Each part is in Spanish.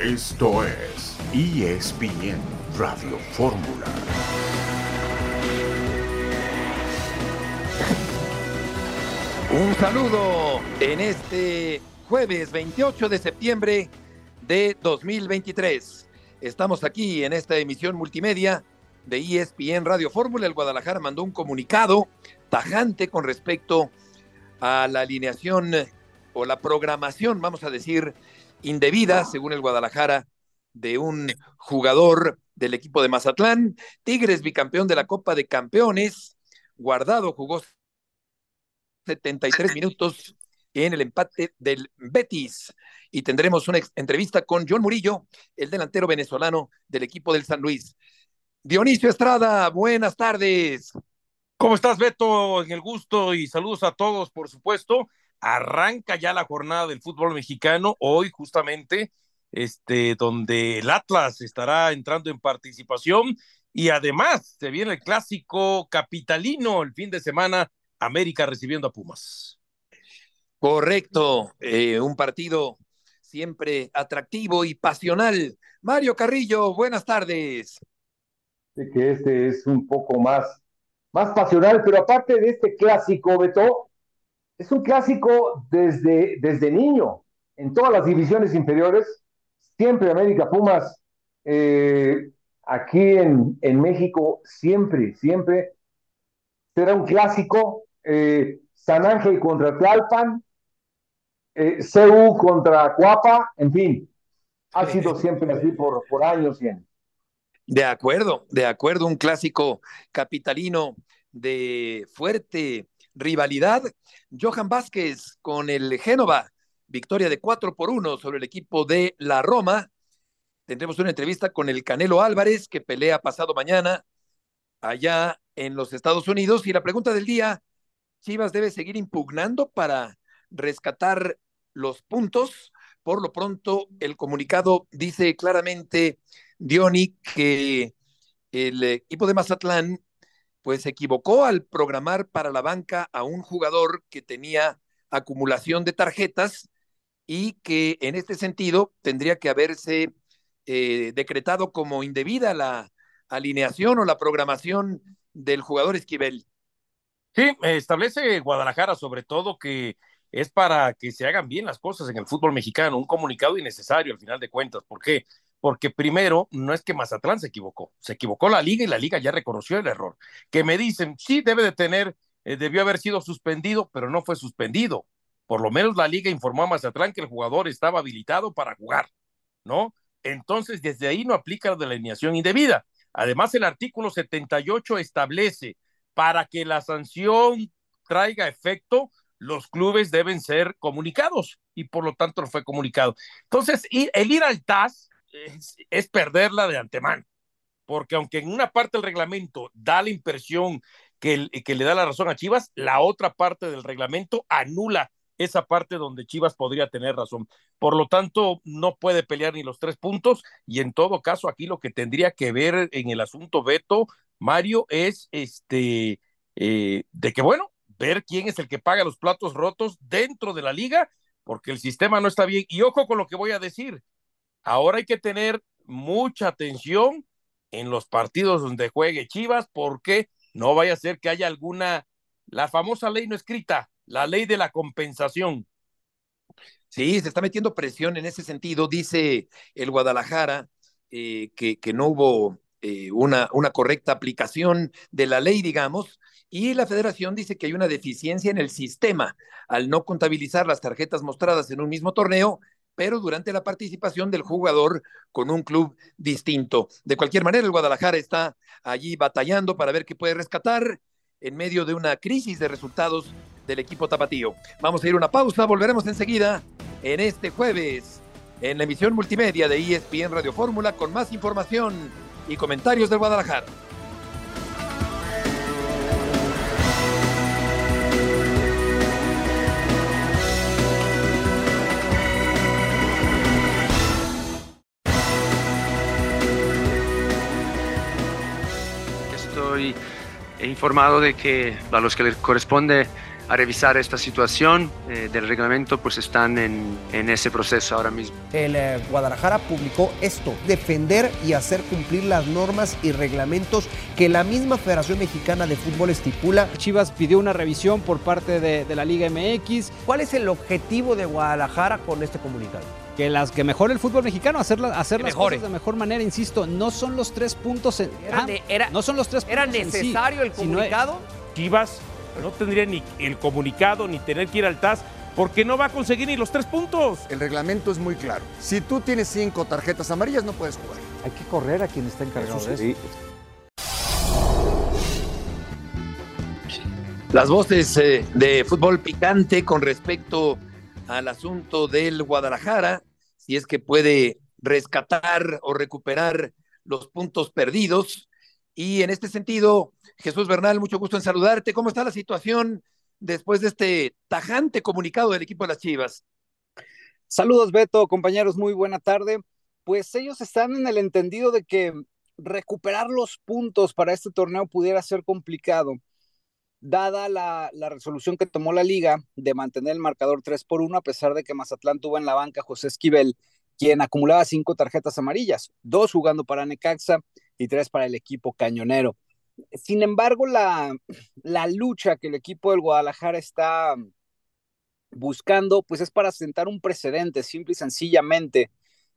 Esto es ESPN Radio Fórmula. Un saludo en este jueves 28 de septiembre de 2023. Estamos aquí en esta emisión multimedia de ESPN Radio Fórmula. El Guadalajara mandó un comunicado tajante con respecto a la alineación o la programación, vamos a decir, indebida, según el Guadalajara, de un jugador del equipo de Mazatlán. Tigres, bicampeón de la Copa de Campeones. Guardado jugó 73 minutos en el empate del Betis. Y tendremos una entrevista con John Murillo, el delantero venezolano del equipo del San Luis. Dionisio Estrada, buenas tardes. ¿Cómo estás, Beto? En el gusto y saludos a todos, por supuesto. Arranca ya la jornada del fútbol mexicano, hoy justamente, este, donde el Atlas estará entrando en participación y además se viene el clásico capitalino el fin de semana, América recibiendo a Pumas. Correcto, eh, un partido siempre atractivo y pasional. Mario Carrillo, buenas tardes. Sé que este es un poco más, más pasional, pero aparte de este clásico, Beto, es un clásico desde, desde niño. En todas las divisiones inferiores, siempre América Pumas, eh, aquí en, en, México, siempre, siempre será un clásico. Eh, San Ángel contra Tlalpan, eh, CU contra Cuapa, en fin, ha sido siempre así por, por años y años. De acuerdo, de acuerdo, un clásico capitalino de fuerte rivalidad. Johan Vázquez con el Génova, victoria de 4 por 1 sobre el equipo de la Roma. Tendremos una entrevista con el Canelo Álvarez, que pelea pasado mañana allá en los Estados Unidos. Y la pregunta del día, Chivas debe seguir impugnando para rescatar los puntos. Por lo pronto, el comunicado dice claramente, Diony, que el equipo de Mazatlán pues se equivocó al programar para la banca a un jugador que tenía acumulación de tarjetas y que en este sentido tendría que haberse eh, decretado como indebida la alineación o la programación del jugador Esquivel. Sí, establece Guadalajara sobre todo que es para que se hagan bien las cosas en el fútbol mexicano, un comunicado innecesario al final de cuentas. ¿Por qué? Porque primero no es que Mazatlán se equivocó, se equivocó la liga y la liga ya reconoció el error. Que me dicen, sí, debe de tener, eh, debió haber sido suspendido, pero no fue suspendido. Por lo menos la liga informó a Mazatlán que el jugador estaba habilitado para jugar, ¿no? Entonces, desde ahí no aplica la delineación indebida. Además, el artículo 78 establece para que la sanción traiga efecto, los clubes deben ser comunicados y por lo tanto fue comunicado. Entonces, el ir al TAS es, perderla de antemano, porque aunque en una parte del reglamento da la impresión que, que le da la razón a Chivas, la otra parte del reglamento anula esa parte donde Chivas podría tener razón. Por lo tanto, no puede pelear ni los tres puntos y en todo caso aquí lo que tendría que ver en el asunto Beto, Mario, es este, eh, de que bueno, ver quién es el que paga los platos rotos dentro de la liga, porque el sistema no está bien. Y ojo con lo que voy a decir, Ahora hay que tener mucha atención en los partidos donde juegue Chivas, porque no vaya a ser que haya alguna, la famosa ley no escrita, la ley de la compensación. Sí, se está metiendo presión en ese sentido, dice el Guadalajara, eh, que, no hubo eh, una correcta aplicación de la ley, digamos, y la federación dice que hay una deficiencia en el sistema al no contabilizar las tarjetas mostradas en un mismo torneo pero durante la participación del jugador con un club distinto. De cualquier manera, el Guadalajara está allí batallando para ver qué puede rescatar en medio de una crisis de resultados del equipo tapatío. Vamos a ir a una pausa, volveremos enseguida en este jueves en la emisión multimedia de ESPN Radio Fórmula con más información y comentarios del Guadalajara. Informado de que a los que les corresponde a revisar esta situación eh, del reglamento, pues están en, en, ese proceso ahora mismo. El eh, Guadalajara publicó esto, defender y hacer cumplir las normas y reglamentos que la misma Federación Mexicana de Fútbol estipula. Chivas pidió una revisión por parte de, de la Liga MX. ¿Cuál es el objetivo de Guadalajara con este comunicado? que las que mejore el fútbol mexicano, hacer, hacer las cosas de mejor manera, insisto, no son los tres puntos en, era, ah, era, no son los tres ¿Era necesario el comunicado? Chivas no tendría ni el comunicado ni tener que ir al TAS porque no va a conseguir ni los tres puntos. El reglamento es muy claro. Si tú tienes cinco tarjetas amarillas, no puedes jugar. Hay que correr a quien está encargado de eso. Las voces eh, de fútbol picante con respecto al asunto del Guadalajara si es que puede rescatar o recuperar los puntos perdidos. Y en este sentido, Jesús Bernal, mucho gusto en saludarte. ¿Cómo está la situación después de este tajante comunicado del equipo de las Chivas? Saludos, Beto, compañeros, muy buena tarde. Pues ellos están en el entendido de que recuperar los puntos para este torneo pudiera ser complicado dada la, resolución que tomó la liga de mantener el marcador 3 por 1, a pesar de que Mazatlán tuvo en la banca José Esquivel, quien acumulaba cinco tarjetas amarillas, dos jugando para Necaxa y tres para el equipo cañonero. Sin embargo, la, la lucha que el equipo del Guadalajara está buscando, pues es para sentar un precedente, simple y sencillamente,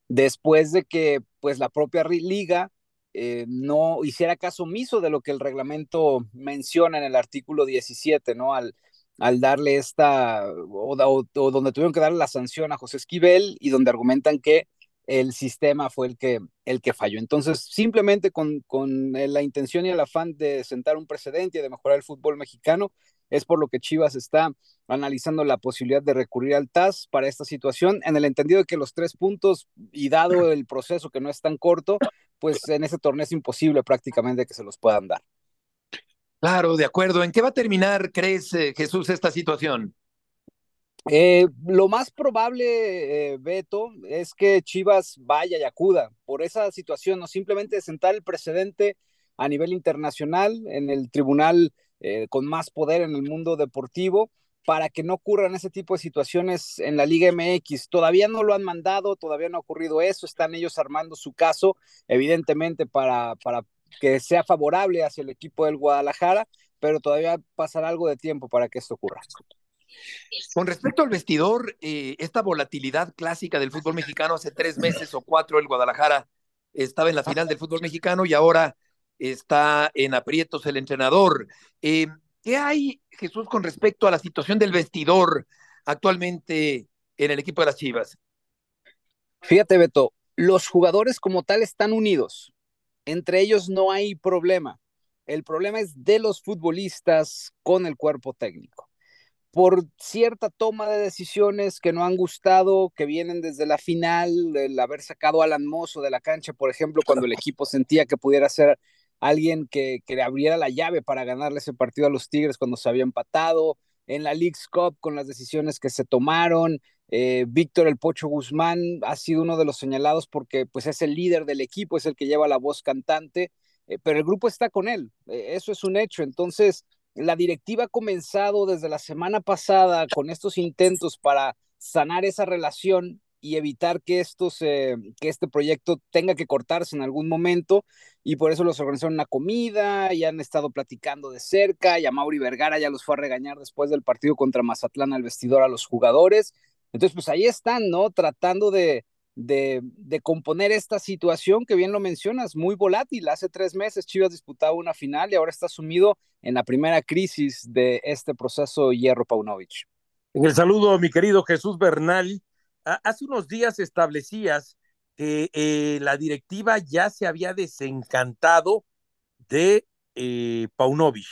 después de que pues la propia liga eh, no hiciera caso omiso de lo que el reglamento menciona en el artículo 17, ¿no? Al, al darle esta, o, donde tuvieron que darle la sanción a José Esquivel y donde argumentan que el sistema fue el que, el que falló. Entonces, simplemente con, con la intención y el afán de sentar un precedente y de mejorar el fútbol mexicano, es por lo que Chivas está analizando la posibilidad de recurrir al TAS para esta situación, en el entendido de que los tres puntos, y dado el proceso que no es tan corto, pues en ese torneo es imposible prácticamente que se los puedan dar. Claro, de acuerdo. ¿En qué va a terminar, crees, eh, Jesús, esta situación? Eh, lo más probable, eh, Beto, es que Chivas vaya y acuda por esa situación, no simplemente sentar el precedente a nivel internacional en el tribunal con más poder en el mundo deportivo para que no ocurran ese tipo de situaciones en la Liga MX. Todavía no lo han mandado, todavía no ha ocurrido eso, están ellos armando su caso, evidentemente para, para que sea favorable hacia el equipo del Guadalajara, pero todavía pasará algo de tiempo para que esto ocurra. Con respecto al vestidor, eh, esta volatilidad clásica del fútbol mexicano, hace tres meses o cuatro el Guadalajara estaba en la final del fútbol mexicano y ahora está en aprietos el entrenador. Eh, ¿Qué hay, Jesús, con respecto a la situación del vestidor actualmente en el equipo de las Chivas? Fíjate, Beto, los jugadores como tal están unidos. Entre ellos no hay problema. El problema es de los futbolistas con el cuerpo técnico. Por cierta toma de decisiones que no han gustado, que vienen desde la final, el haber sacado a Alan Mozo de la cancha, por ejemplo, cuando el equipo sentía que pudiera ser alguien que, que le abriera la llave para ganarle ese partido a los Tigres cuando se había empatado, en la League's Cup con las decisiones que se tomaron. Eh, Víctor El Pocho Guzmán ha sido uno de los señalados porque pues es el líder del equipo, es el que lleva la voz cantante, eh, pero el grupo está con él, eh, eso es un hecho. Entonces, la directiva ha comenzado desde la semana pasada con estos intentos para sanar esa relación y evitar que, esto que este proyecto tenga que cortarse en algún momento. Y por eso los organizaron una comida y han estado platicando de cerca. Y a Mauri Vergara ya los fue a regañar después del partido contra Mazatlán al vestidor a los jugadores. Entonces, pues ahí están, ¿no? Tratando de, de, de, componer esta situación que bien lo mencionas, muy volátil. Hace tres meses Chivas disputaba una final y ahora está sumido en la primera crisis de este proceso Hierro Paunovic. En el saludo, mi querido Jesús Bernal, hace unos días establecías que eh, la directiva ya se había desencantado de eh, Paunovic.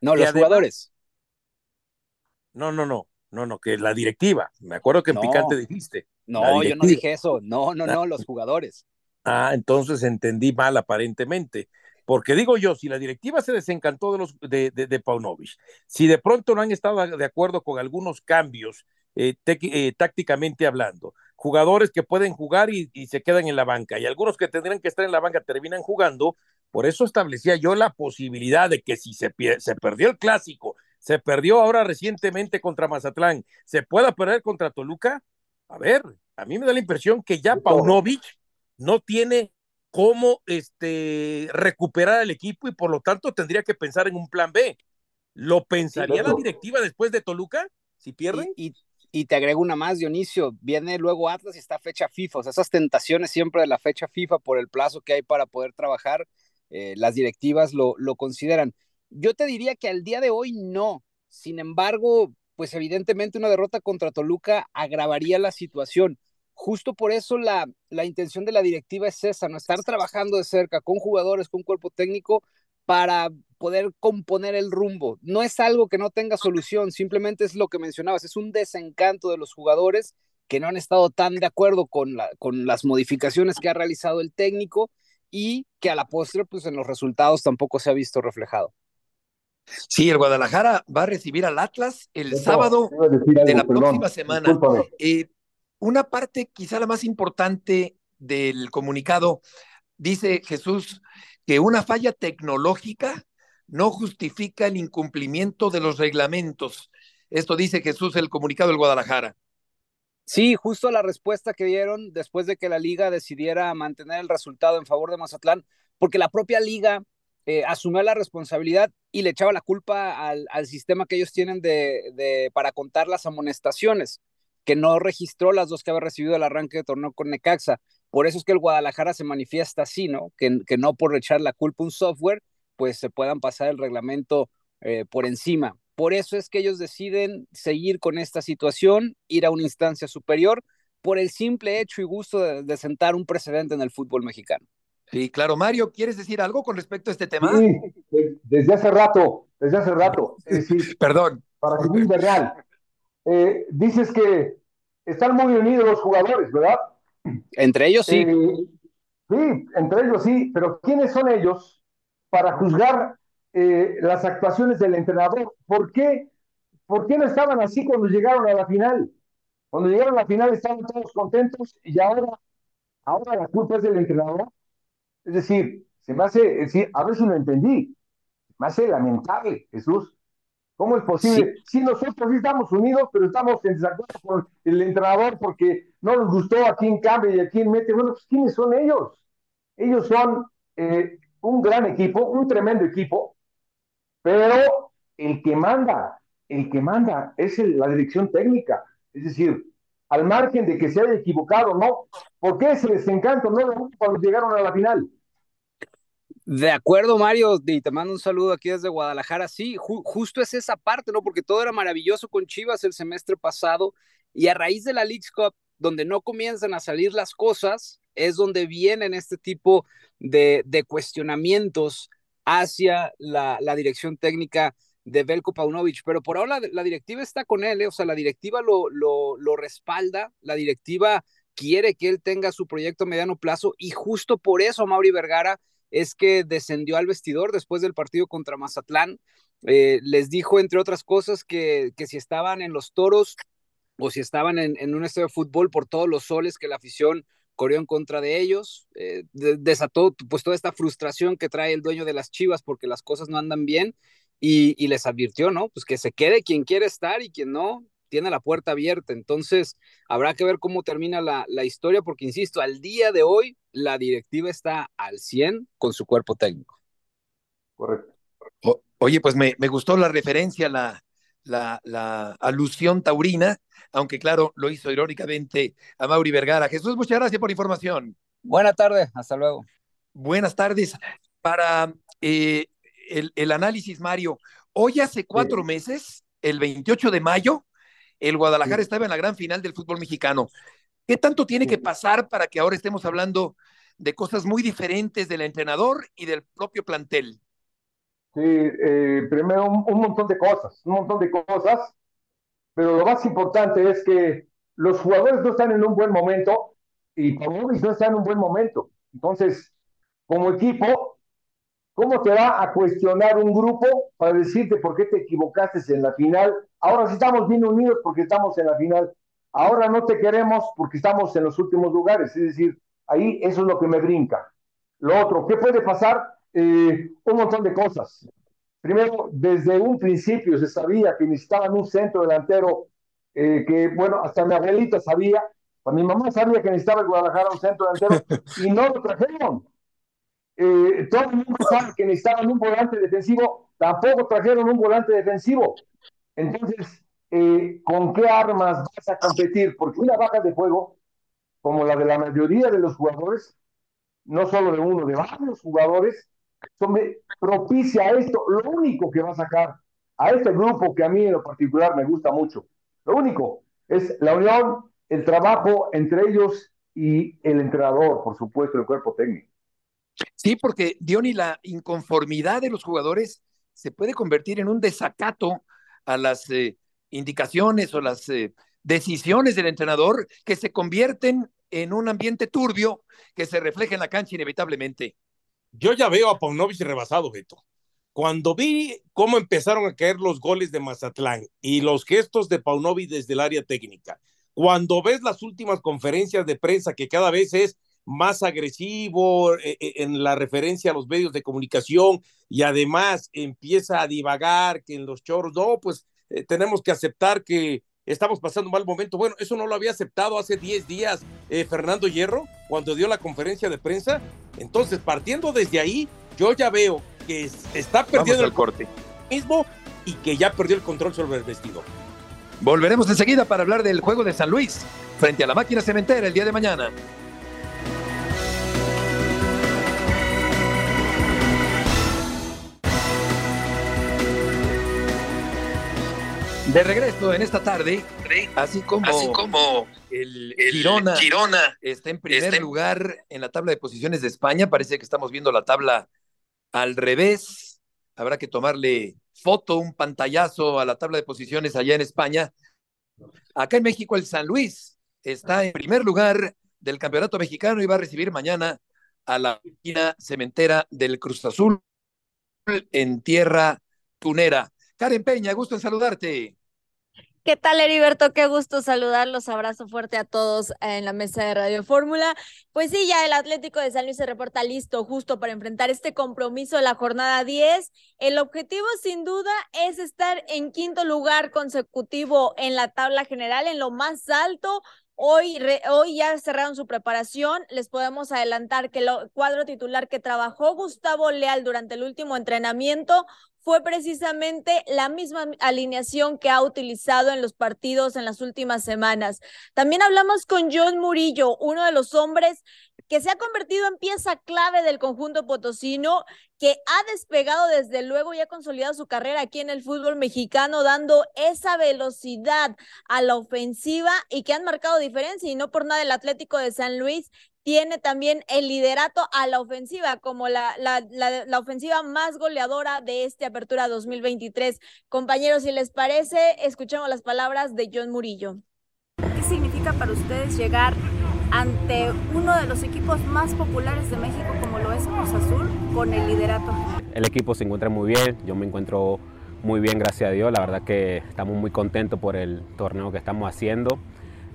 No, los jugadores. No, no, no, no, no, que la directiva. Me acuerdo que en Picante dijiste. No, yo no dije eso. No, no, no, los jugadores. Ah, entonces entendí mal aparentemente. Porque digo yo, si la directiva se desencantó de, los, de, de, de Paunovic, si de pronto no han estado de acuerdo con algunos cambios eh, eh, tácticamente hablando. Jugadores que pueden jugar y, se quedan en la banca y algunos que tendrían que estar en la banca terminan jugando. Por eso establecía yo la posibilidad de que si se, se perdió el clásico se perdió ahora recientemente contra Mazatlán, se pueda perder contra Toluca. A ver, a mí me da la impresión que ya Paunovic no tiene cómo este, recuperar el equipo y por lo tanto tendría que pensar en un plan B. ¿Lo pensaría la directiva después de Toluca si pierden? Y, y, te agrego una más, Dionisio. Viene luego Atlas y está fecha FIFA. O sea, esas tentaciones siempre de la fecha FIFA por el plazo que hay para poder trabajar, eh, las directivas lo, lo consideran. Yo te diría que al día de hoy no. Sin embargo, pues evidentemente una derrota contra Toluca agravaría la situación. Justo por eso la, la intención de la directiva es esa, ¿no? Estar trabajando de cerca con jugadores, con cuerpo técnico para poder componer el rumbo. No es algo que no tenga solución, simplemente es lo que mencionabas, es un desencanto de los jugadores que no han estado tan de acuerdo con, la, con las modificaciones que ha realizado el técnico y que a la postre, pues en los resultados tampoco se ha visto reflejado. Sí, el Guadalajara va a recibir al Atlas el sábado de la próxima semana. Eh, una parte, quizá la más importante del comunicado, dice Jesús que una falla tecnológica no justifica el incumplimiento de los reglamentos. Esto dice Jesús el comunicado del Guadalajara. Sí, justo la respuesta que dieron después de que la liga decidiera mantener el resultado en favor de Mazatlán, porque la propia liga eh, asumió la responsabilidad y le echaba la culpa al, sistema que ellos tienen de, para contar las amonestaciones, que no registró las dos que había recibido el arranque de torneo con Necaxa. Por eso es que el Guadalajara se manifiesta así, ¿no? Que, que no por echar la culpa a un software, pues se puedan pasar el reglamento eh, por encima. Por eso es que ellos deciden seguir con esta situación, ir a una instancia superior, por el simple hecho y gusto de sentar un precedente en el fútbol mexicano. Sí, claro. Mario, ¿quieres decir algo con respecto a este tema? Sí, desde hace rato, desde hace rato. Perdón. Para que de real. Eh, dices que están muy unidos los jugadores, ¿verdad? Entre ellos sí. Eh, sí, entre ellos sí, pero ¿quiénes son ellos para juzgar eh, las actuaciones del entrenador? ¿Por qué, ¿Por qué no estaban así cuando llegaron a la final? Cuando llegaron a la final estaban todos contentos y ahora, ahora la culpa es del entrenador. Es decir, se me hace, decir, a ver si lo entendí, me hace lamentable, Jesús. ¿Cómo es posible? Si nosotros sí estamos unidos, pero estamos en desacuerdo con el entrenador porque no nos gustó a quién cambia y a quién mete. Bueno, pues ¿quiénes son ellos? Ellos son eh, un gran equipo, un tremendo equipo, pero el que manda, el que manda es la dirección técnica. Es decir, al margen de que se haya equivocado, ¿no? ¿Por qué ese desencanto no cuando llegaron a la final? De acuerdo, Mario, y te mando un saludo aquí desde Guadalajara. Sí, justo es esa parte, ¿no? Porque todo era maravilloso con Chivas el semestre pasado y a raíz de la League Cup, donde no comienzan a salir las cosas, es donde vienen este tipo de, cuestionamientos hacia la dirección técnica de Belko Paunovic, pero por ahora la, directiva está con él, ¿eh? o sea, la directiva lo, lo, respalda, la directiva quiere que él tenga su proyecto a mediano plazo y justo por eso Mauri Vergara es que descendió al vestidor después del partido contra Mazatlán. Eh, les dijo, entre otras cosas, que, que, si estaban en los toros o si estaban en, en, un estadio de fútbol por todos los soles que la afición corrió en contra de ellos, eh, desató pues toda esta frustración que trae el dueño de las Chivas porque las cosas no andan bien y, les advirtió, ¿no? Pues que se quede quien quiere estar y quien no, tiene la puerta abierta. Entonces, habrá que ver cómo termina la, la, historia, porque, insisto, al día de hoy, la directiva está al 100 con su cuerpo técnico. Correcto. oye, pues me, me, gustó la referencia, la, la, la, alusión taurina, aunque claro, lo hizo irónicamente a Mauri Vergara. Jesús, muchas gracias por la información. Buena tarde, hasta luego. Buenas tardes. Para eh, el, análisis, Mario. Hoy hace cuatro meses, el 28 de mayo, el Guadalajara estaba en la gran final del fútbol mexicano. ¿Qué tanto tiene que pasar para que ahora estemos hablando de cosas muy diferentes del entrenador y del propio plantel? Sí, eh, primero un, montón de cosas, un montón de cosas, pero lo más importante es que los jugadores no están en un buen momento y Pavlovich no está en un buen momento. Entonces, como equipo, ¿Cómo te va a cuestionar un grupo para decirte por qué te equivocaste en la final? Ahora sí estamos bien unidos porque estamos en la final. Ahora no te queremos porque estamos en los últimos lugares. Es decir, ahí eso es lo que me brinca. Lo otro, ¿qué puede pasar? Eh, un montón de cosas. primero, desde un principio se sabía que necesitaban un centro delantero eh, que, bueno, hasta mi abuelita sabía, pues mi mamá sabía que necesitaba el Guadalajara un centro delantero y no lo trajeron. Eh, todo el mundo sabe que necesitaban un volante defensivo, tampoco trajeron un volante defensivo. Entonces, eh, ¿con qué armas vas a competir? Porque una baja de fuego, como la de la mayoría de los jugadores, no solo de uno, de varios jugadores, son, propicia esto. Lo único que va a sacar a este grupo que a mí en lo particular me gusta mucho, lo único es la unión, el trabajo entre ellos y el entrenador, por supuesto, el cuerpo técnico. Sí, porque Diony, la inconformidad de los jugadores se puede convertir en un desacato a las eh, indicaciones o las eh, decisiones del entrenador que se convierten en un ambiente turbio que se refleja en la cancha inevitablemente. Yo ya veo a Paunovic rebasado, Beto. Cuando vi cómo empezaron a caer los goles de Mazatlán y los gestos de Paunovic desde el área técnica, cuando ves las últimas conferencias de prensa que cada vez es más agresivo eh, eh, en la referencia a los medios de comunicación y además empieza a divagar que en los choros, no, pues eh, tenemos que aceptar que estamos pasando un mal momento. Bueno, eso no lo había aceptado hace 10 días Fernando Hierro cuando dio la conferencia de prensa. Entonces, partiendo desde ahí, yo ya veo que está perdiendo el corte mismo y que ya perdió el control sobre el vestido. Volveremos enseguida para hablar del juego de San Luis frente a la máquina cementera el día de mañana. De regreso en esta tarde, así como, así como el, Girona, está en primer lugar en la tabla de posiciones de España, parece que estamos viendo la tabla al revés. Habrá que tomarle foto, un pantallazo a la tabla de posiciones allá en España. Acá en México el San Luis está en primer lugar del campeonato mexicano y va a recibir mañana a la cementera del Cruz Azul en tierra tunera. Karen Peña, gusto en saludarte. ¿Qué tal, Heriberto? Qué gusto saludarlos. Abrazo fuerte a todos en la mesa de Radio Fórmula. Pues sí, ya el Atlético de San Luis se reporta listo justo para enfrentar este compromiso de la jornada 10. El objetivo, sin duda, es estar en quinto lugar consecutivo en la tabla general, en lo más alto. Hoy, hoy ya cerraron su preparación. Les podemos adelantar que el cuadro titular que trabajó Gustavo Leal durante el último entrenamiento fue precisamente la misma alineación que ha utilizado en los partidos en las últimas semanas. También hablamos con John Murillo, uno de los hombres que se ha convertido en pieza clave del conjunto potosino, que ha despegado desde luego y ha consolidado su carrera aquí en el fútbol mexicano, dando esa velocidad a la ofensiva y que han marcado diferencia. Y no por nada el Atlético de San Luis tiene también el liderato a la ofensiva como la, la, la, ofensiva más goleadora de esta apertura 2023. Compañeros, si les parece, escuchamos las palabras de John Murillo. ¿Qué significa para ustedes llegar ante uno de los equipos más populares de México como lo es Cruz Azul con el liderato? El equipo se encuentra muy bien, yo me encuentro muy bien, gracias a Dios. La verdad que estamos muy contentos por el torneo que estamos haciendo.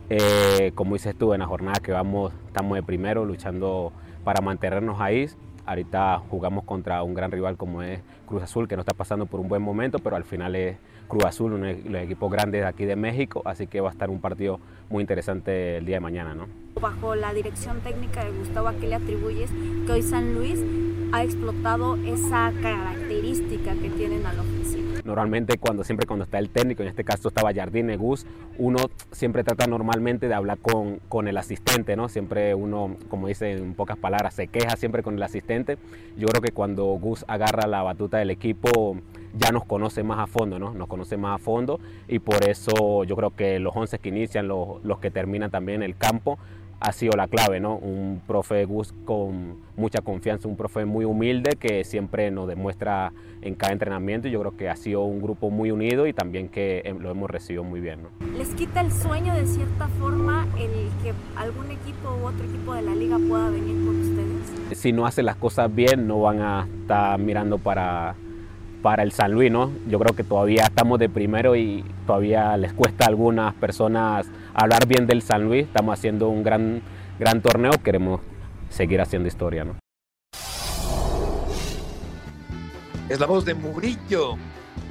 Eh, como dices tú, en la jornada que vamos, estamos de primero luchando para mantenernos ahí. Ahorita jugamos contra un gran rival como es Cruz Azul, que no está pasando por un buen momento, pero al final es Cruz Azul, uno de los equipos grandes de aquí de México, así que va a estar un partido muy interesante el día de mañana. ¿no? Bajo la dirección técnica de Gustavo, ¿a qué le atribuyes que hoy San Luis ha explotado esa característica que tienen a la ofensiva? Normalmente cuando siempre cuando está el técnico, en este caso estaba Jardine Gus, uno siempre trata normalmente de hablar con, con el asistente, ¿no? Siempre uno, como dice en pocas palabras, se queja siempre con el asistente. Yo creo que cuando Gus agarra la batuta del equipo ya nos conoce más a fondo, ¿no? Nos conoce más a fondo y por eso yo creo que los 11 que inician, los, los que terminan también el campo, ha sido la clave, ¿no? Un profe Gus con mucha confianza, un profe muy humilde que siempre nos demuestra en cada entrenamiento y yo creo que ha sido un grupo muy unido y también que lo hemos recibido muy bien, ¿no? ¿Les quita el sueño de cierta forma el que algún equipo u otro equipo de la liga pueda venir por ustedes? Si no hacen las cosas bien, no van a estar mirando para para el San Luis, ¿no? Yo creo que todavía estamos de primero y todavía les cuesta a algunas personas hablar bien del San Luis. Estamos haciendo un gran, gran torneo, queremos seguir haciendo historia, ¿no? Es la voz de Murillo.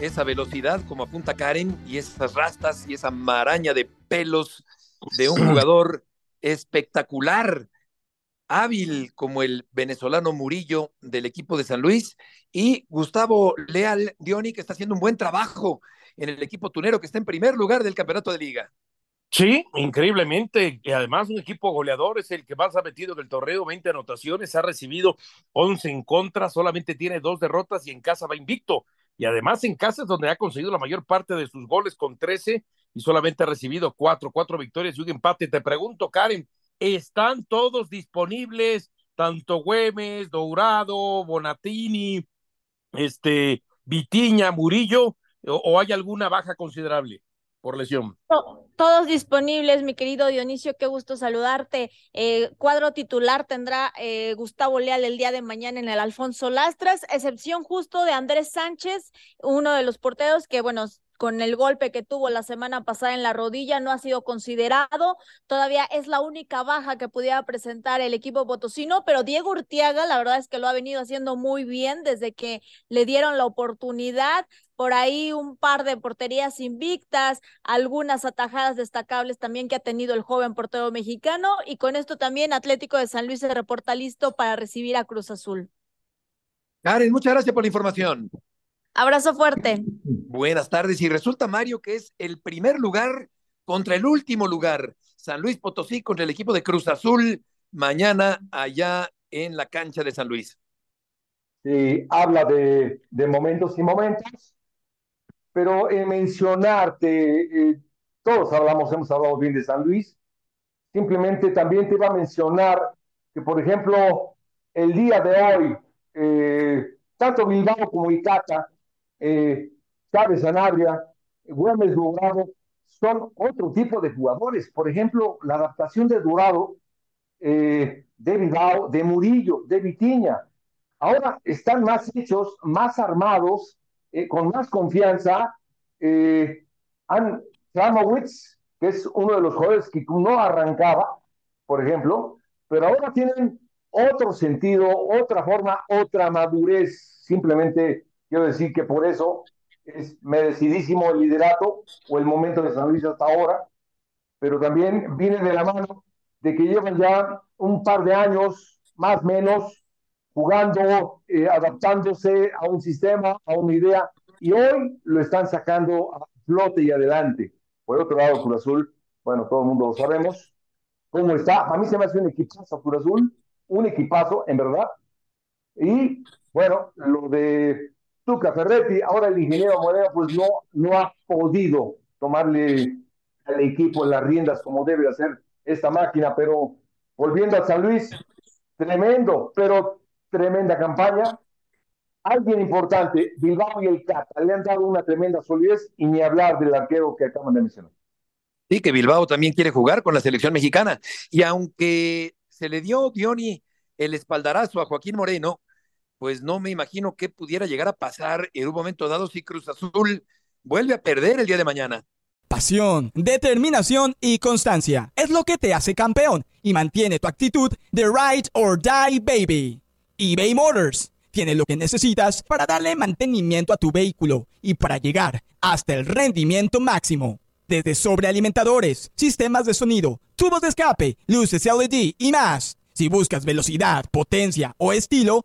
Esa velocidad como apunta Karen y esas rastas y esa maraña de pelos de un jugador espectacular, hábil como el venezolano Murillo del equipo de San Luis y Gustavo Leal Dioni que está haciendo un buen trabajo en el equipo tunero que está en primer lugar del campeonato de liga. Sí, increíblemente. Y además, un equipo goleador es el que más ha metido en el torneo, 20 anotaciones, ha recibido 11 en contra, solamente tiene dos derrotas y en casa va invicto. Y además en casa es donde ha conseguido la mayor parte de sus goles con 13 y solamente ha recibido cuatro, cuatro victorias y un empate. Te pregunto, Karen, ¿están todos disponibles? Tanto Güemes, Dourado, Bonatini, este, Vitiña, Murillo, o hay alguna baja considerable? por lesión. Todos disponibles, mi querido Dionisio, qué gusto saludarte. Eh, cuadro titular tendrá eh, Gustavo Leal el día de mañana en el Alfonso Lastras, excepción justo de Andrés Sánchez, uno de los porteros que, bueno, con el golpe que tuvo la semana pasada en la rodilla, no ha sido considerado. Todavía es la única baja que pudiera presentar el equipo potosino, pero Diego Urtiaga, la verdad es que lo ha venido haciendo muy bien desde que le dieron la oportunidad. Por ahí un par de porterías invictas, algunas atajadas destacables también que ha tenido el joven portero mexicano. Y con esto también Atlético de San Luis se reporta listo para recibir a Cruz Azul. Karen, muchas gracias por la información. Abrazo fuerte. Buenas tardes. Y resulta, Mario, que es el primer lugar contra el último lugar. San Luis Potosí contra el equipo de Cruz Azul mañana allá en la cancha de San Luis. Sí, habla de, momentos y momentos, pero en mencionarte, eh, todos hablamos, hemos hablado bien de San Luis, simplemente también te iba a mencionar que, por ejemplo, el día de hoy, eh, tanto Bilbao como Icata eh, Chávez Sanabria, Güemes Durado, son otro tipo de jugadores. Por ejemplo, la adaptación de Durado, eh, de Bilbao, de Murillo, de Vitiña. Ahora están más hechos, más armados, eh, con más confianza. Eh, han, que es uno de los jugadores que no arrancaba, por ejemplo, pero ahora tienen otro sentido, otra forma, otra madurez. Simplemente Quiero decir que por eso es merecidísimo el liderato o el momento de San Luis hasta ahora, pero también viene de la mano de que llevan ya un par de años, más o menos, jugando, eh, adaptándose a un sistema, a una idea, y hoy lo están sacando a flote y adelante. Por otro lado, Cruz Azul, bueno, todo el mundo lo sabemos, cómo está. A mí se me hace un equipazo Cruz Azul, un equipazo, en verdad. Y bueno, lo de Tuca Ferretti, ahora el ingeniero Moreno, pues no, no ha podido tomarle al equipo las riendas como debe hacer esta máquina, pero volviendo a San Luis, tremendo, pero tremenda campaña. Alguien importante, Bilbao y el Cata, le han dado una tremenda solidez y ni hablar del arquero que acaban de mencionar. Sí, que Bilbao también quiere jugar con la selección mexicana. Y aunque se le dio, Diony, el espaldarazo a Joaquín Moreno, pues no me imagino qué pudiera llegar a pasar en un momento dado si Cruz Azul vuelve a perder el día de mañana. Pasión, determinación y constancia es lo que te hace campeón y mantiene tu actitud de ride or die baby. eBay Motors tiene lo que necesitas para darle mantenimiento a tu vehículo y para llegar hasta el rendimiento máximo. Desde sobrealimentadores, sistemas de sonido, tubos de escape, luces LED y más. Si buscas velocidad, potencia o estilo,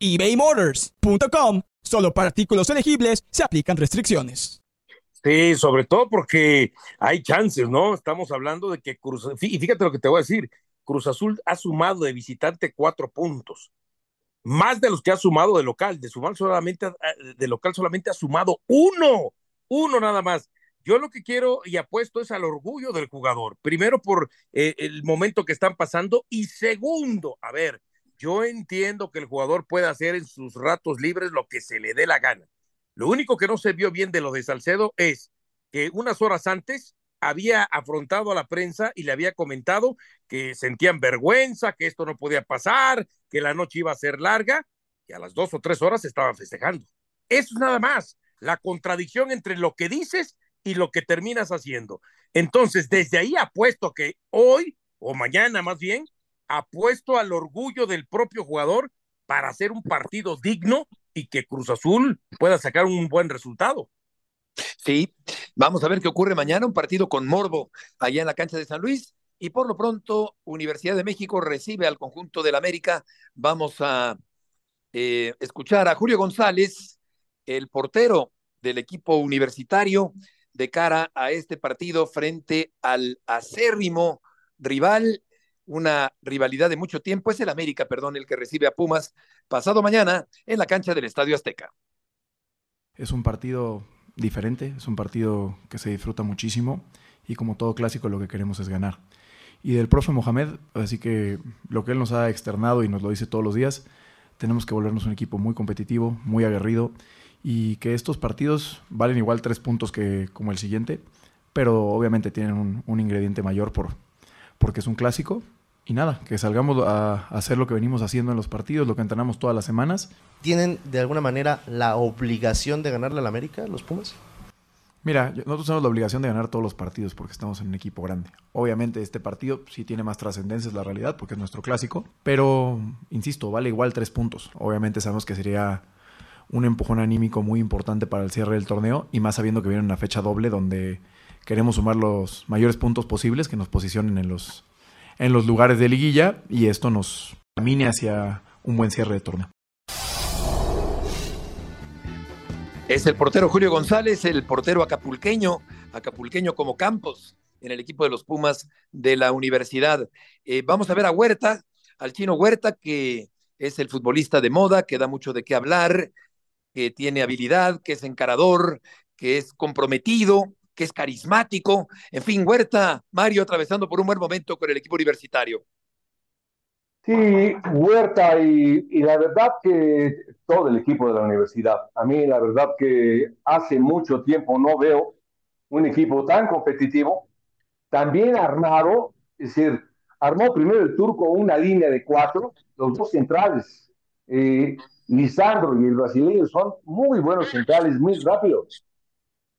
ebaymotors.com. Solo para artículos elegibles se aplican restricciones. Sí, sobre todo porque hay chances, ¿no? Estamos hablando de que Cruz y fíjate lo que te voy a decir, Cruz Azul ha sumado de visitante cuatro puntos, más de los que ha sumado de local, de sumar solamente, de local solamente ha sumado uno, uno nada más. Yo lo que quiero y apuesto es al orgullo del jugador, primero por eh, el momento que están pasando y segundo, a ver, yo entiendo que el jugador puede hacer en sus ratos libres lo que se le dé la gana, Lo único que no se vio bien de lo de Salcedo es que unas horas antes había afrontado a la prensa y le había comentado que sentían vergüenza, que esto no podía pasar, que la noche iba a ser larga, y a las dos o tres horas estaban festejando. Eso es nada más, la contradicción entre lo que dices y lo que terminas haciendo. Entonces, desde ahí apuesto que hoy, o mañana más bien, apuesto al orgullo del propio jugador para hacer un partido digno y que Cruz Azul pueda sacar un buen resultado. Sí, vamos a ver qué ocurre mañana, un partido con Morbo allá en la cancha de San Luis. Y por lo pronto, Universidad de México recibe al conjunto del América. Vamos a eh, escuchar a Julio González, el portero del equipo universitario, de cara a este partido frente al acérrimo rival, una rivalidad de mucho tiempo. Es el América, perdón, el que recibe a Pumas pasado mañana en la cancha del Estadio Azteca. Es un partido diferente, es un partido que se disfruta muchísimo y como todo clásico lo que queremos es ganar. Y del profe Mohamed, así que lo que él nos ha externado y nos lo dice todos los días, tenemos que volvernos un equipo muy competitivo, muy aguerrido y que estos partidos valen igual tres puntos que como el siguiente, pero obviamente tienen un, un ingrediente mayor por, porque es un clásico y nada, que salgamos a hacer lo que venimos haciendo en los partidos, lo que entrenamos todas las semanas. ¿Tienen de alguna manera la obligación de ganarle al América, los Pumas? Mira, nosotros tenemos la obligación de ganar todos los partidos porque estamos en un equipo grande. Obviamente este partido sí tiene más trascendencia, es la realidad, porque es nuestro clásico, pero, insisto, vale igual tres puntos. Obviamente sabemos que sería un empujón anímico muy importante para el cierre del torneo y más sabiendo que viene una fecha doble donde queremos sumar los mayores puntos posibles que nos posicionen en los en los lugares de liguilla y esto nos camine hacia un buen cierre de torneo. Es el portero Julio González, el portero acapulqueño, acapulqueño como Campos en el equipo de los Pumas de la universidad. Eh, vamos a ver a Huerta, al chino Huerta, que es el futbolista de moda, que da mucho de qué hablar, que tiene habilidad, que es encarador, que es comprometido, que es carismático. En fin, Huerta, Mario, atravesando por un buen momento con el equipo universitario. Sí, Huerta y, la verdad que todo el equipo de la universidad. A mí la verdad que hace mucho tiempo no veo un equipo tan competitivo, tan bien armado, es decir, armó primero el turco una línea de cuatro, los dos centrales, eh, Lisandro y el brasileño son muy buenos centrales, muy rápidos.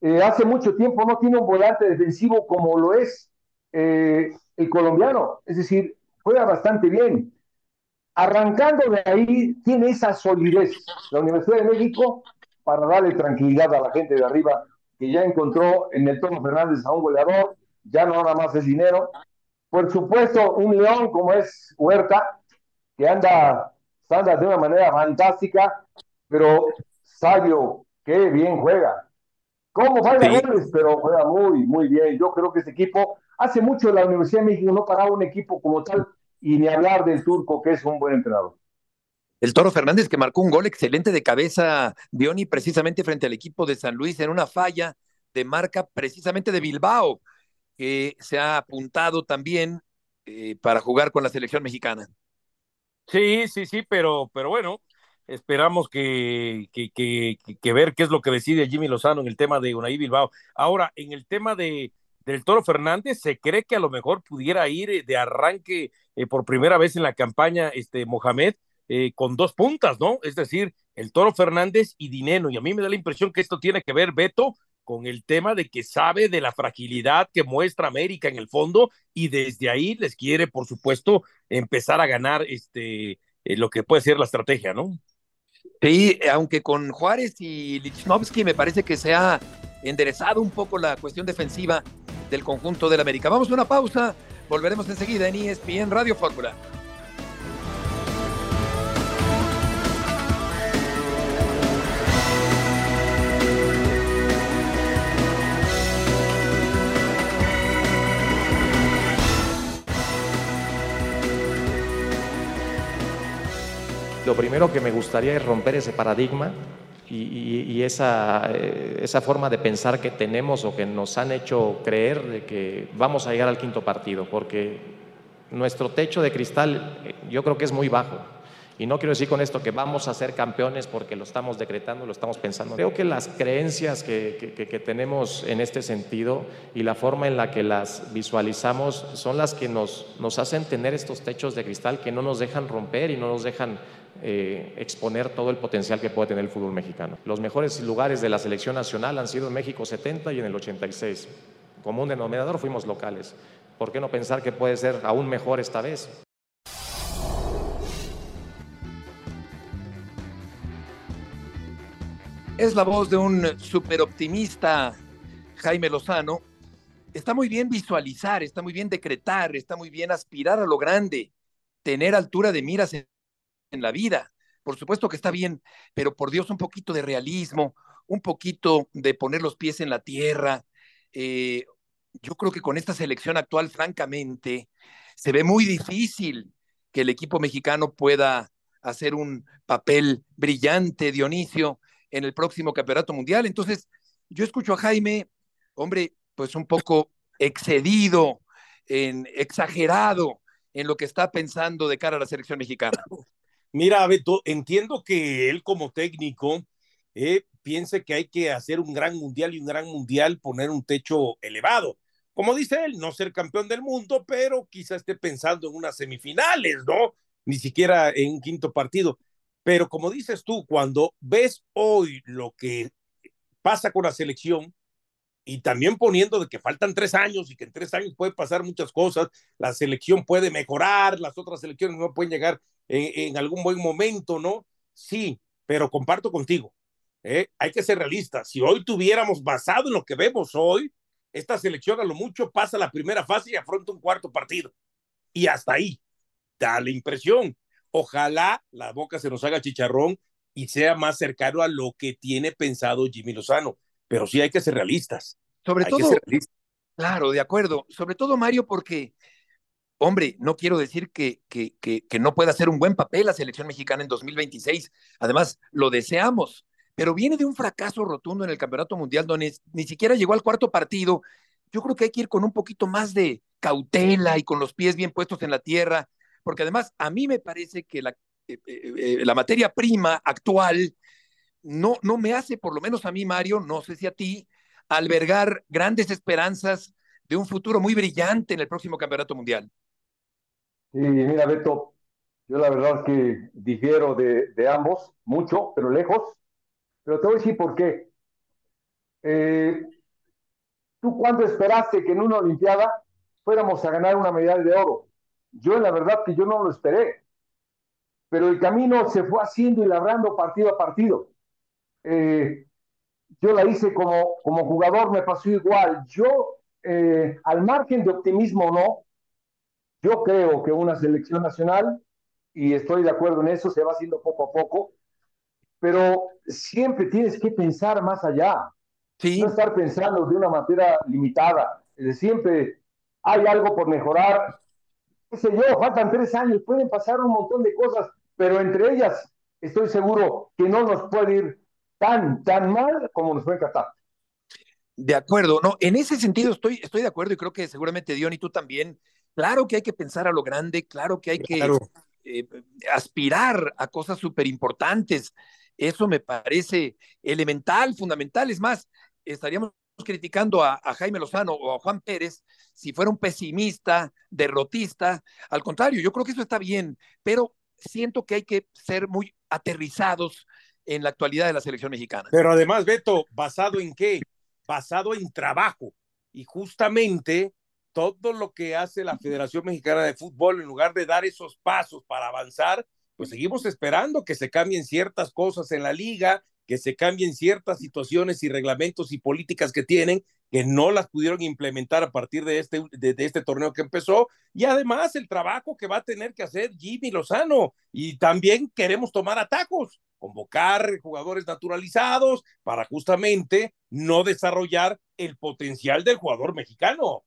Eh, hace mucho tiempo no tiene un volante defensivo como lo es eh, el colombiano, es decir, juega bastante bien. Arrancando de ahí, tiene esa solidez la Universidad de México para darle tranquilidad a la gente de arriba, que ya encontró en el Tono Fernández a un goleador, ya no nada más es dinero. Por supuesto, un león como es Huerta, que anda, anda de una manera fantástica, pero sabio, qué bien juega. ¿Cómo falla sí. goles? Pero juega muy, muy bien. Yo creo que este equipo, hace mucho la Universidad de México no paraba un equipo como tal, y ni hablar del turco, que es un buen entrenador. El Toro Fernández que marcó un gol excelente de cabeza, Diony, precisamente frente al equipo de San Luis en una falla de marca precisamente de Bilbao, que se ha apuntado también eh, para jugar con la selección mexicana. Sí, sí, sí, pero, pero bueno, esperamos que, que, que, que, ver qué es lo que decide Jimmy Lozano en el tema de Unai Bilbao. Ahora, en el tema de del Toro Fernández, se cree que a lo mejor pudiera ir de arranque eh, por primera vez en la campaña este Mohamed eh, con dos puntas, ¿no? Es decir, el Toro Fernández y Dineno. Y a mí me da la impresión que esto tiene que ver, Beto, con el tema de que sabe de la fragilidad que muestra América en el fondo y desde ahí les quiere, por supuesto, empezar a ganar este eh, lo que puede ser la estrategia, ¿no? Sí, aunque con Juárez y Lichnowsky me parece que se ha enderezado un poco la cuestión defensiva del conjunto del América. Vamos a una pausa, volveremos enseguida en ESPN Radio Fórmula. Lo primero que me gustaría es romper ese paradigma y, y, y esa, eh, esa, forma de pensar que tenemos o que nos han hecho creer de que vamos a llegar al quinto partido, porque nuestro techo de cristal eh, yo creo que es muy bajo Y no quiero decir con esto que vamos a ser campeones porque lo estamos decretando, lo estamos pensando. Creo que las creencias que, que, que tenemos en este sentido y la forma en la que las visualizamos son las que nos, nos hacen tener estos techos de cristal que no nos dejan romper y no nos dejan eh, exponer todo el potencial que puede tener el fútbol mexicano. Los mejores lugares de la selección nacional han sido en México 70 y en el 86. Como un denominador fuimos locales. ¿Por qué no pensar que puede ser aún mejor esta vez? Es la voz de un super optimista, Jaime Lozano. Está muy bien visualizar, está muy bien decretar, está muy bien aspirar a lo grande, tener altura de miras en la vida. Por supuesto que está bien, pero por Dios un poquito de realismo, un poquito de poner los pies en la tierra. Eh, yo creo que con esta selección actual, francamente, se ve muy difícil que el equipo mexicano pueda hacer un papel brillante, Dionisio, en el próximo campeonato mundial. Entonces, yo escucho a Jaime, hombre, pues un poco excedido, exagerado en lo que está pensando de cara a la selección mexicana. Mira, Beto, entiendo que él como técnico eh, piense que hay que hacer un gran mundial y un gran mundial poner un techo elevado. Como dice él, no ser campeón del mundo, pero quizá esté pensando en unas semifinales, ¿no? Ni siquiera en un quinto partido. Pero como dices tú, cuando ves hoy lo que pasa con la selección, y también poniendo de que faltan tres años y que en tres años puede pasar muchas cosas, la selección puede mejorar, las otras selecciones no pueden llegar en, en algún buen momento, ¿no? Sí, pero comparto contigo, ¿eh? hay que ser realistas. Si hoy tuviéramos basado en lo que vemos hoy, esta selección a lo mucho pasa la primera fase y afronta un cuarto partido. Y hasta ahí, da la impresión. Ojalá la boca se nos haga chicharrón y sea más cercano a lo que tiene pensado Jimmy Lozano pero sí hay que ser realistas. Sobre todo, realistas. claro, de acuerdo. Sobre todo, Mario, porque, hombre, no quiero decir que, que, que, no pueda hacer un buen papel la selección mexicana en 2026. Además, lo deseamos, pero viene de un fracaso rotundo en el Campeonato Mundial donde ni siquiera llegó al cuarto partido. Yo creo que hay que ir con un poquito más de cautela y con los pies bien puestos en la tierra, porque además a mí me parece que la, eh, eh, eh la materia prima actual no, no me hace, por lo menos a mí, Mario, no sé si a ti, albergar grandes esperanzas de un futuro muy brillante en el próximo campeonato mundial. Sí, mira, Beto, yo la verdad es que difiero de, de ambos, mucho, pero lejos. Pero te voy a decir por qué. Eh, ¿Tú cuándo esperaste que en una Olimpiada fuéramos a ganar una medalla de oro? Yo, la verdad, que yo no lo esperé. Pero el camino se fue haciendo y labrando partido a partido eh, yo la hice como, como jugador, me pasó igual. Yo, eh, al margen de optimismo no, yo creo que una selección nacional, y estoy de acuerdo en eso, se va haciendo poco a poco, pero siempre tienes que pensar más allá. No estar pensando de una manera limitada. Siempre hay algo por mejorar. ¿Qué sé yo? Faltan tres años, pueden pasar un montón de cosas, pero entre ellas estoy seguro que no nos puede ir tan, tan mal como nos fue en Qatar. De acuerdo, no, en ese sentido estoy, estoy de acuerdo y creo que seguramente Dion y tú también. Claro que hay que pensar a lo grande, claro que hay que eh, aspirar a cosas súper importantes. Eso me parece elemental, fundamental. Es más, estaríamos criticando a, a, Jaime Lozano o a Juan Pérez si fuera un pesimista, derrotista. Al contrario, yo creo que eso está bien, pero siento que hay que ser muy aterrizados en la actualidad de la selección mexicana. Pero además, Beto, ¿basado en qué? Basado en trabajo. Y justamente todo lo que hace la Federación Mexicana de Fútbol, en lugar de dar esos pasos para avanzar, pues seguimos esperando que se cambien ciertas cosas en la liga, que se cambien ciertas situaciones y reglamentos y políticas que tienen, que no las pudieron implementar a partir de este, de, este torneo que empezó, y además el trabajo que va a tener que hacer Jimmy Lozano, y también queremos tomar atajos, convocar jugadores naturalizados para justamente no desarrollar el potencial del jugador mexicano.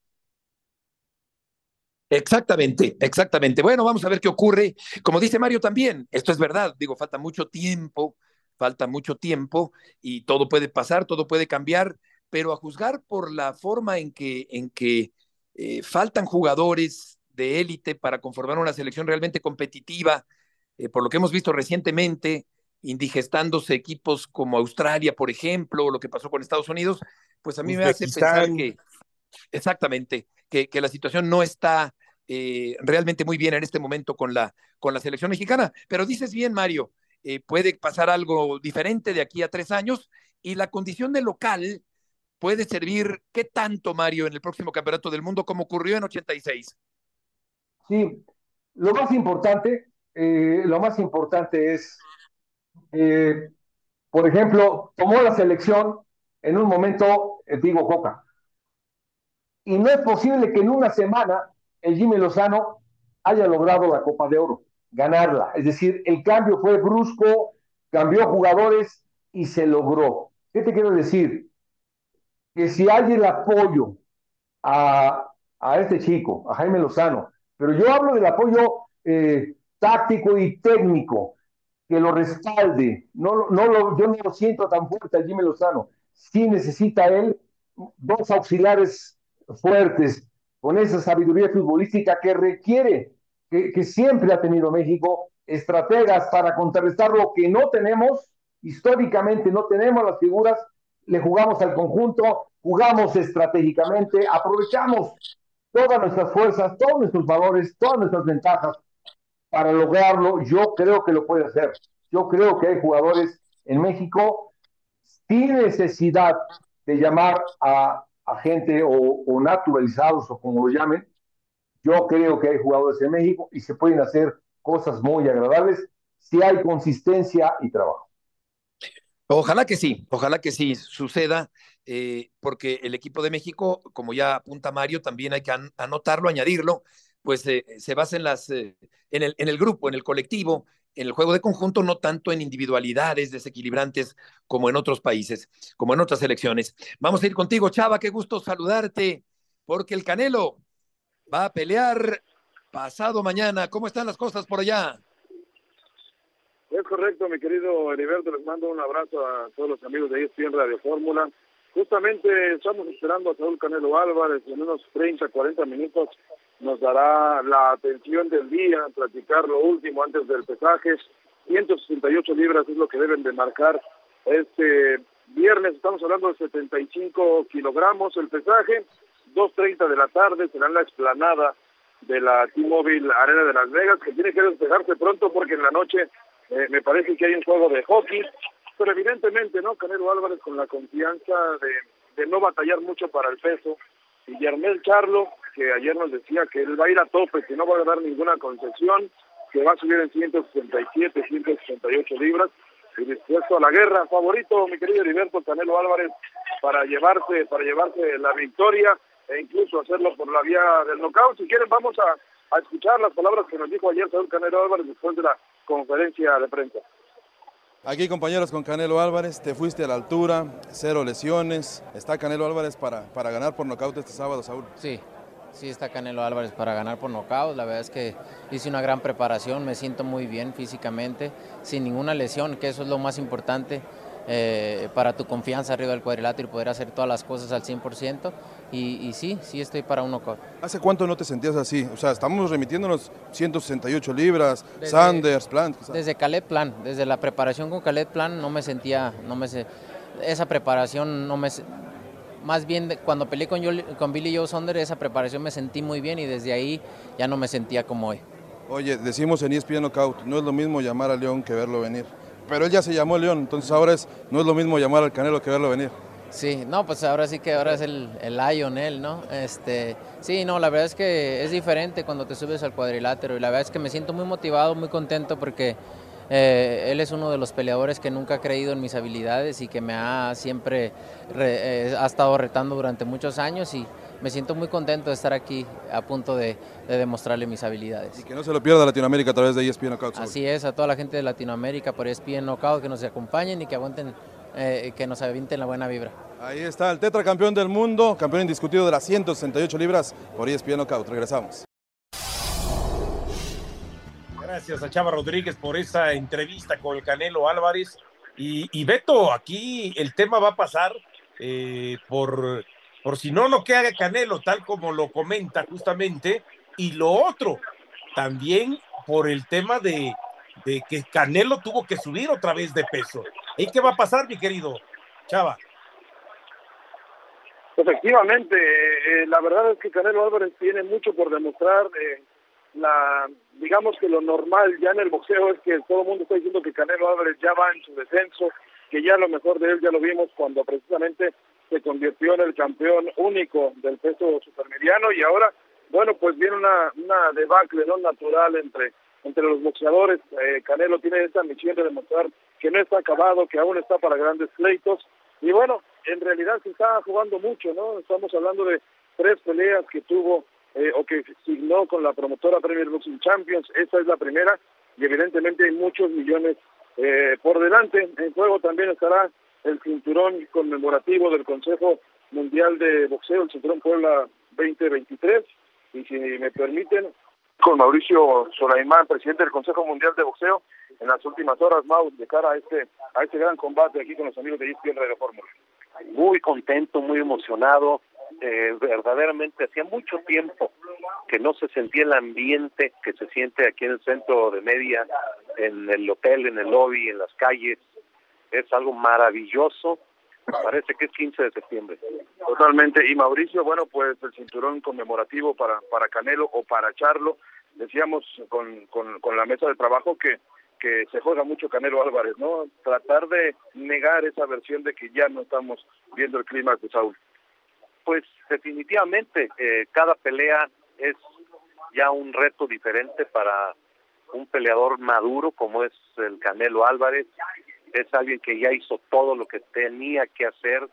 Exactamente, exactamente. Bueno, vamos a ver qué ocurre. Como dice Mario también, esto es verdad, digo, falta mucho tiempo, falta mucho tiempo y todo puede pasar, todo puede cambiar, pero a juzgar por la forma en que, en que eh, faltan jugadores de élite para conformar una selección realmente competitiva, eh, por lo que hemos visto recientemente, indigestándose equipos como Australia, por ejemplo, o lo que pasó con Estados Unidos, pues a mí me hace pensar que, exactamente, que, la situación no está eh, realmente muy bien en este momento con la, con la selección mexicana. Pero dices bien, Mario, eh, puede pasar algo diferente de aquí a tres años y la condición de local puede servir, ¿qué tanto, Mario, en el próximo campeonato del mundo como ocurrió en 86? Sí, lo más importante, eh, lo más importante es, por ejemplo, tomó la selección en un momento, digo, Coca, y no es posible que en una semana el Jimmy Lozano haya logrado la Copa de Oro, ganarla. Es decir, el cambio fue brusco, cambió jugadores y se logró. ¿Qué te quiero decir? Que si hay el apoyo a, este chico, a Jaime Lozano, pero yo hablo del apoyo eh, táctico y técnico, que lo respalde. No, no lo, yo no lo siento tan fuerte al Jimmy Lozano. Sí necesita él dos auxiliares fuertes, con esa sabiduría futbolística que requiere, que, siempre ha tenido México, estrategas para contrarrestar lo que no tenemos, históricamente no tenemos las figuras, le jugamos al conjunto, jugamos estratégicamente, aprovechamos todas nuestras fuerzas, todos nuestros valores, todas nuestras ventajas para lograrlo. Yo creo que lo puede hacer. Yo creo que hay jugadores en México sin necesidad de llamar a agente o, o naturalizados o como lo llamen, yo creo que hay jugadores en México y se pueden hacer cosas muy agradables si hay consistencia y trabajo. Ojalá que sí, ojalá que sí suceda, eh, porque el equipo de México, como ya apunta Mario, también hay que anotarlo, añadirlo, pues eh, se basa en, las, eh, en, el, en el grupo, en el colectivo, en el juego de conjunto, no tanto en individualidades desequilibrantes como en otros países, como en otras elecciones. Vamos a ir contigo, Chava, qué gusto saludarte, porque el Canelo va a pelear pasado mañana. ¿Cómo están las cosas por allá? Es correcto, mi querido Heriberto, les mando un abrazo a todos los amigos de ESPN Radio Fórmula. Justamente estamos esperando a Saúl Canelo Álvarez en unos 30, 40 minutos nos dará la atención del día, platicar lo último antes del pesaje. 168 libras es lo que deben de marcar este viernes. Estamos hablando de 75 kilogramos el pesaje. 2.30 de la tarde será la explanada de la T-Mobile Arena de Las Vegas, que tiene que despejarse pronto porque en la noche eh, me parece que hay un juego de hockey. Pero evidentemente, ¿no? Canelo Álvarez con la confianza de, de no batallar mucho para el peso. Yarmel Charlo, que ayer nos decía que él va a ir a tope, que no va a dar ninguna concesión, que va a subir en 167, 168 libras y dispuesto a la guerra. Favorito, mi querido Heriberto Canelo Álvarez, para llevarse, para llevarse la victoria e incluso hacerlo por la vía del knockout. Si quieren, vamos a, a escuchar las palabras que nos dijo ayer Saúl Canelo Álvarez después de la conferencia de prensa. Aquí compañeros con Canelo Álvarez, te fuiste a la altura, cero lesiones. ¿Está Canelo Álvarez para, para ganar por nocaut este sábado, Saúl? Sí, Sí, está Canelo Álvarez para ganar por nocaut. La verdad es que hice una gran preparación, me siento muy bien físicamente, sin ninguna lesión, que eso es lo más importante eh, para tu confianza arriba del cuadrilátero y poder hacer todas las cosas al 100%. Y, sí, sí estoy para un nocaut. ¿Hace cuánto no te sentías así? O sea, estamos remitiéndonos 168 libras, Sanders, Plant. Desde Caleb Plan, desde la preparación con Caleb Plan no me sentía, no me esa preparación no me más bien cuando peleé con, con Billy Joe Sonder, esa preparación me sentí muy bien y desde ahí ya no me sentía como hoy. Oye, decimos en ESPN Knockout, no es lo mismo llamar a León que verlo venir. Pero él ya se llamó León, entonces ahora es, no es lo mismo llamar al Canelo que verlo venir. Sí, no, pues ahora sí que ahora es el, el ¿no? Este, sí, no, la verdad es que es diferente cuando te subes al cuadrilátero y la verdad es que me siento muy motivado, muy contento porque eh, él es uno de los peleadores que nunca ha creído en mis habilidades y que me ha siempre eh, ha estado retando durante muchos años y me siento muy contento de estar aquí a punto de, demostrarle mis habilidades. Y que no se lo pierda Latinoamérica a través de ESPN Knockout. Así es, a toda la gente de Latinoamérica por ESPN Knockout que nos acompañen y que aguanten, eh, que nos avienten la buena vibra. Ahí está el tetracampeón del mundo, campeón indiscutido de las 168 libras por ESPN Knockout. Regresamos. Gracias a Chava Rodríguez por esa entrevista con el Canelo Álvarez. Y, Beto, aquí el tema va a pasar eh, por, por si no, no queda Canelo, tal como lo comenta justamente. Y lo otro, también por el tema de de que Canelo tuvo que subir otra vez de peso. ¿Y qué va a pasar, mi querido Chava? Efectivamente, eh, la verdad es que Canelo Álvarez tiene mucho por demostrar. Eh, la, digamos que lo normal ya en el boxeo es que todo el mundo está diciendo que Canelo Álvarez ya va en su descenso, que ya lo mejor de él ya lo vimos cuando precisamente se convirtió en el campeón único del peso supermediano y ahora, bueno, pues viene una, una debacle no natural entre entre los boxeadores. Eh, Canelo tiene esa misión de demostrar que no está acabado, que aún está para grandes pleitos. Y bueno, en realidad se está jugando mucho, ¿no? Estamos hablando de tres peleas que tuvo eh, o que signó con la promotora Premier Boxing Champions. Esta es la primera y evidentemente hay muchos millones eh, por delante. En juego también estará el cinturón conmemorativo del Consejo Mundial de Boxeo, el cinturón Puebla 2023. Y si me permiten, con Mauricio Solaimán, presidente del Consejo Mundial de Boxeo, en las últimas horas, Mau, de cara a este, a este gran combate aquí con los amigos de ESPN Radio Fórmula. Muy contento, muy emocionado, eh, verdaderamente hacía mucho tiempo que no se sentía el ambiente que se siente aquí en el centro de media, en el hotel, en el lobby, en las calles. Es algo maravilloso. Parece que es 15 de septiembre. Totalmente. Y Mauricio, bueno, pues el cinturón conmemorativo para, para Canelo o para Charlo. Decíamos con, con, con la mesa de trabajo que que se juega mucho Canelo Álvarez, ¿no? Tratar de negar esa versión de que ya no estamos viendo el clima de Saúl. Pues definitivamente, eh, cada pelea es ya un reto diferente para un peleador maduro como es el Canelo Álvarez. Es alguien que ya hizo todo lo que tenía que hacer,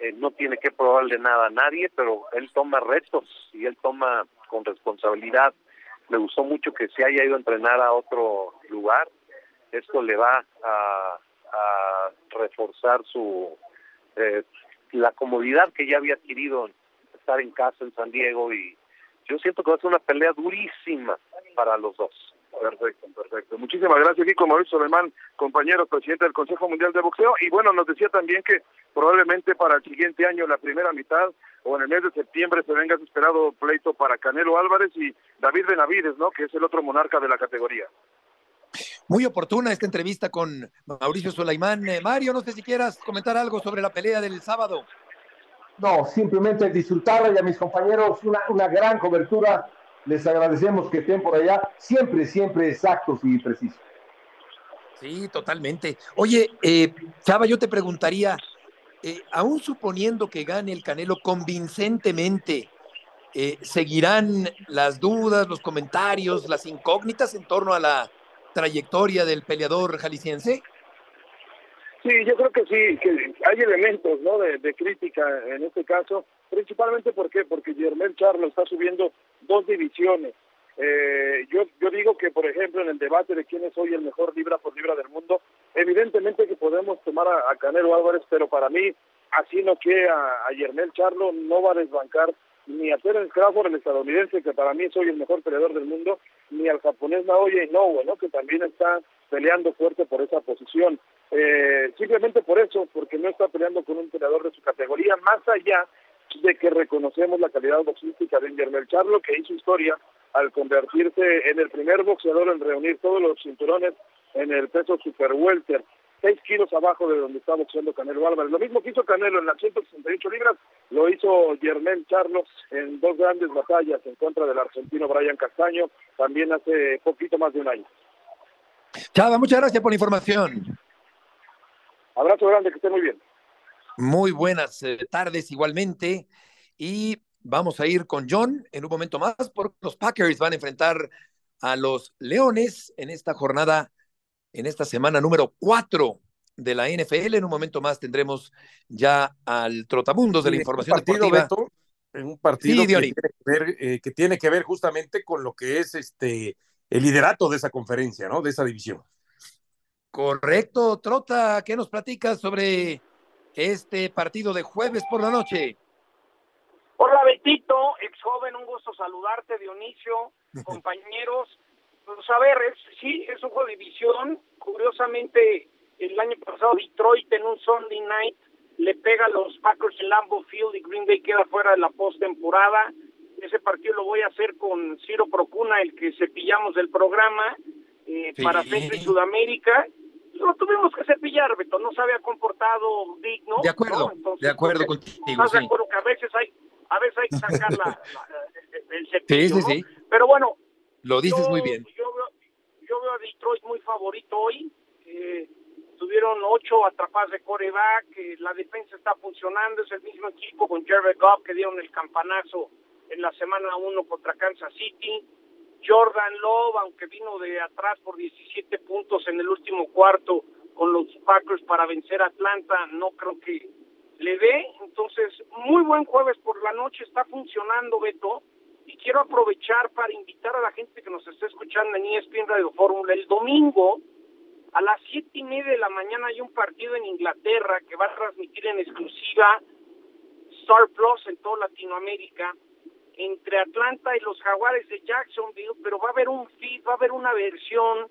eh, no tiene que probarle nada a nadie, pero él toma retos y él toma con responsabilidad. Me gustó mucho que se haya ido a entrenar a otro lugar. Esto le va a, a reforzar su eh, la comodidad que ya había adquirido estar en casa en San Diego y yo siento que va a ser una pelea durísima para los dos. Perfecto, perfecto. Muchísimas gracias, Kiko Mauricio Alemán, compañero presidente del Consejo Mundial de Boxeo. Y bueno, nos decía también que probablemente para el siguiente año, la primera mitad o en el mes de septiembre, se venga esperado pleito para Canelo Álvarez y David Benavides, ¿no? Que es el otro monarca de la categoría. Muy oportuna esta entrevista con Mauricio Sulaimán. Eh, Mario, no sé si quieras comentar algo sobre la pelea del sábado. No, simplemente disfrutarla y a mis compañeros una, una gran cobertura. Les agradecemos que estén por allá, siempre, siempre exactos y precisos. Sí, totalmente. Oye, eh, Chava, yo te preguntaría, eh, aún suponiendo que gane el Canelo convincentemente, eh, ¿seguirán las dudas, los comentarios, las incógnitas en torno a la trayectoria del peleador jalisciense? Sí, yo creo que sí, que hay elementos ¿no? de, crítica en este caso, principalmente ¿por porque Germán Charlo está subiendo dos divisiones. Eh, yo, yo digo que, por ejemplo, en el debate de quién es hoy el mejor libra por libra del mundo, evidentemente que podemos tomar a, Canelo Álvarez, pero para mí, así no que a, a Charlo no va a desbancar ni a Terence Crawford, el estadounidense, que para mí soy el mejor peleador del mundo, ni al japonés Naoya Inoue, ¿no? que también está peleando fuerte por esa posición. Eh, simplemente por eso, porque no está peleando con un peleador de su categoría, más allá de que reconocemos la calidad boxística de Guillermo Charlo, que hizo historia al convertirse en el primer boxeador en reunir todos los cinturones en el peso super welter seis kilos abajo de donde está boxeando Canelo Álvarez. Lo mismo que hizo Canelo en las 168 libras, lo hizo Germán Charlo en dos grandes batallas en contra del argentino Brian Castaño, también hace poquito más de un año. Chava, muchas gracias por la información. Abrazo grande, que esté muy bien. Muy buenas eh, tardes igualmente. Y vamos a ir con John en un momento más, porque los Packers van a enfrentar a los Leones en esta jornada en esta semana número 4 de la NFL. En un momento más tendremos ya al trotamundos de la información deportiva. en un partido que, tiene que, ver, eh, que, tiene que ver, justamente con lo que es este el liderato de esa conferencia, ¿no? De esa división. Correcto, Trota, ¿qué nos platicas sobre este partido de jueves por la noche? Hola Betito, ex joven, un gusto saludarte, Dionisio, compañeros. Pues a ver, sí, es un juego de división. Curiosamente, el año pasado Detroit en un Sunday night le pega a los Packers en Lambeau Field y Green Bay queda fuera de la postemporada. Ese partido lo voy a hacer con Ciro Procuna, el que cepillamos del programa. eh, para Centro y Sudamérica. Lo tuvimos que cepillar, Beto, no se había comportado digno. De acuerdo, de acuerdo pues, contigo. Estás de acuerdo que a veces hay, a veces hay que sacar la, el cepillo, Sí, sí, sí. Pero bueno. Lo dices muy bien. Yo veo, yo veo a Detroit muy favorito hoy. Eh, tuvieron ocho atrapadas de coreback, la defensa está funcionando, es el mismo equipo con Jared Goff que dieron el campanazo en la semana uno contra Kansas City. Jordan Love, aunque vino de atrás por 17 puntos en el último cuarto con los Packers para vencer a Atlanta, no creo que le dé. Entonces, muy buen jueves por la noche, está funcionando Beto. Y quiero aprovechar para invitar a la gente que nos está escuchando en ESPN Radio Fórmula. El domingo, a las siete y media de la mañana, hay un partido en Inglaterra que va a transmitir en exclusiva Star Plus en toda Latinoamérica entre Atlanta y los Jaguares de Jacksonville, pero va a haber un feed, va a haber una versión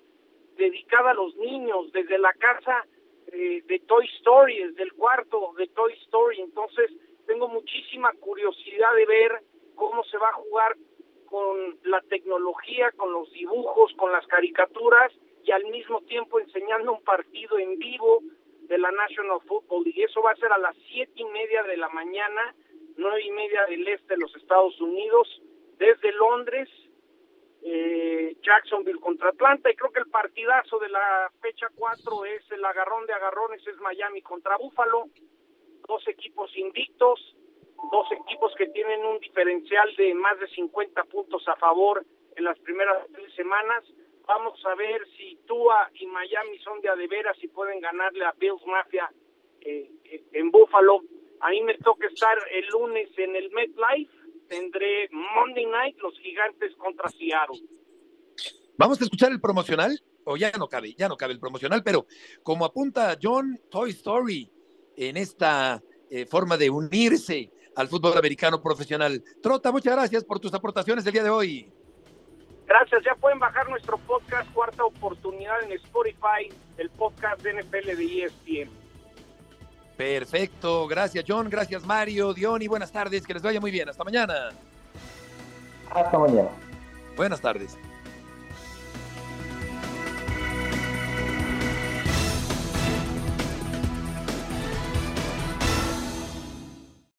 dedicada a los niños desde la casa eh, de Toy Story, desde el cuarto de Toy Story. Entonces, tengo muchísima curiosidad de ver cómo se va a jugar con la tecnología, con los dibujos, con las caricaturas y al mismo tiempo enseñando un partido en vivo de la National Football League. Eso va a ser a las siete y media de la mañana nueve y media del este de los Estados Unidos, desde Londres, eh, Jacksonville contra Atlanta, y creo que el partidazo de la fecha 4 es el agarrón de agarrones, es Miami contra Búfalo, dos equipos invictos, dos equipos que tienen un diferencial de más de 50 puntos a favor en las primeras tres semanas. Vamos a ver si Tua y Miami son de a de veras y pueden ganarle a Bills Mafia eh, en Búfalo. A mí me toca estar el lunes en el MetLife. Tendré Monday Night, los gigantes contra Seattle. Vamos a escuchar el promocional, o ya no cabe, ya no cabe el promocional, pero como apunta John Toy Story en esta eh, forma de unirse al fútbol americano profesional. Trota, muchas gracias por tus aportaciones el día de hoy. Gracias, ya pueden bajar nuestro podcast Cuarta Oportunidad en Spotify, el podcast de NFL de ESPN. Perfecto, gracias John, gracias Mario, Dion y buenas tardes, que les vaya muy bien, hasta mañana. Hasta mañana. Buenas tardes.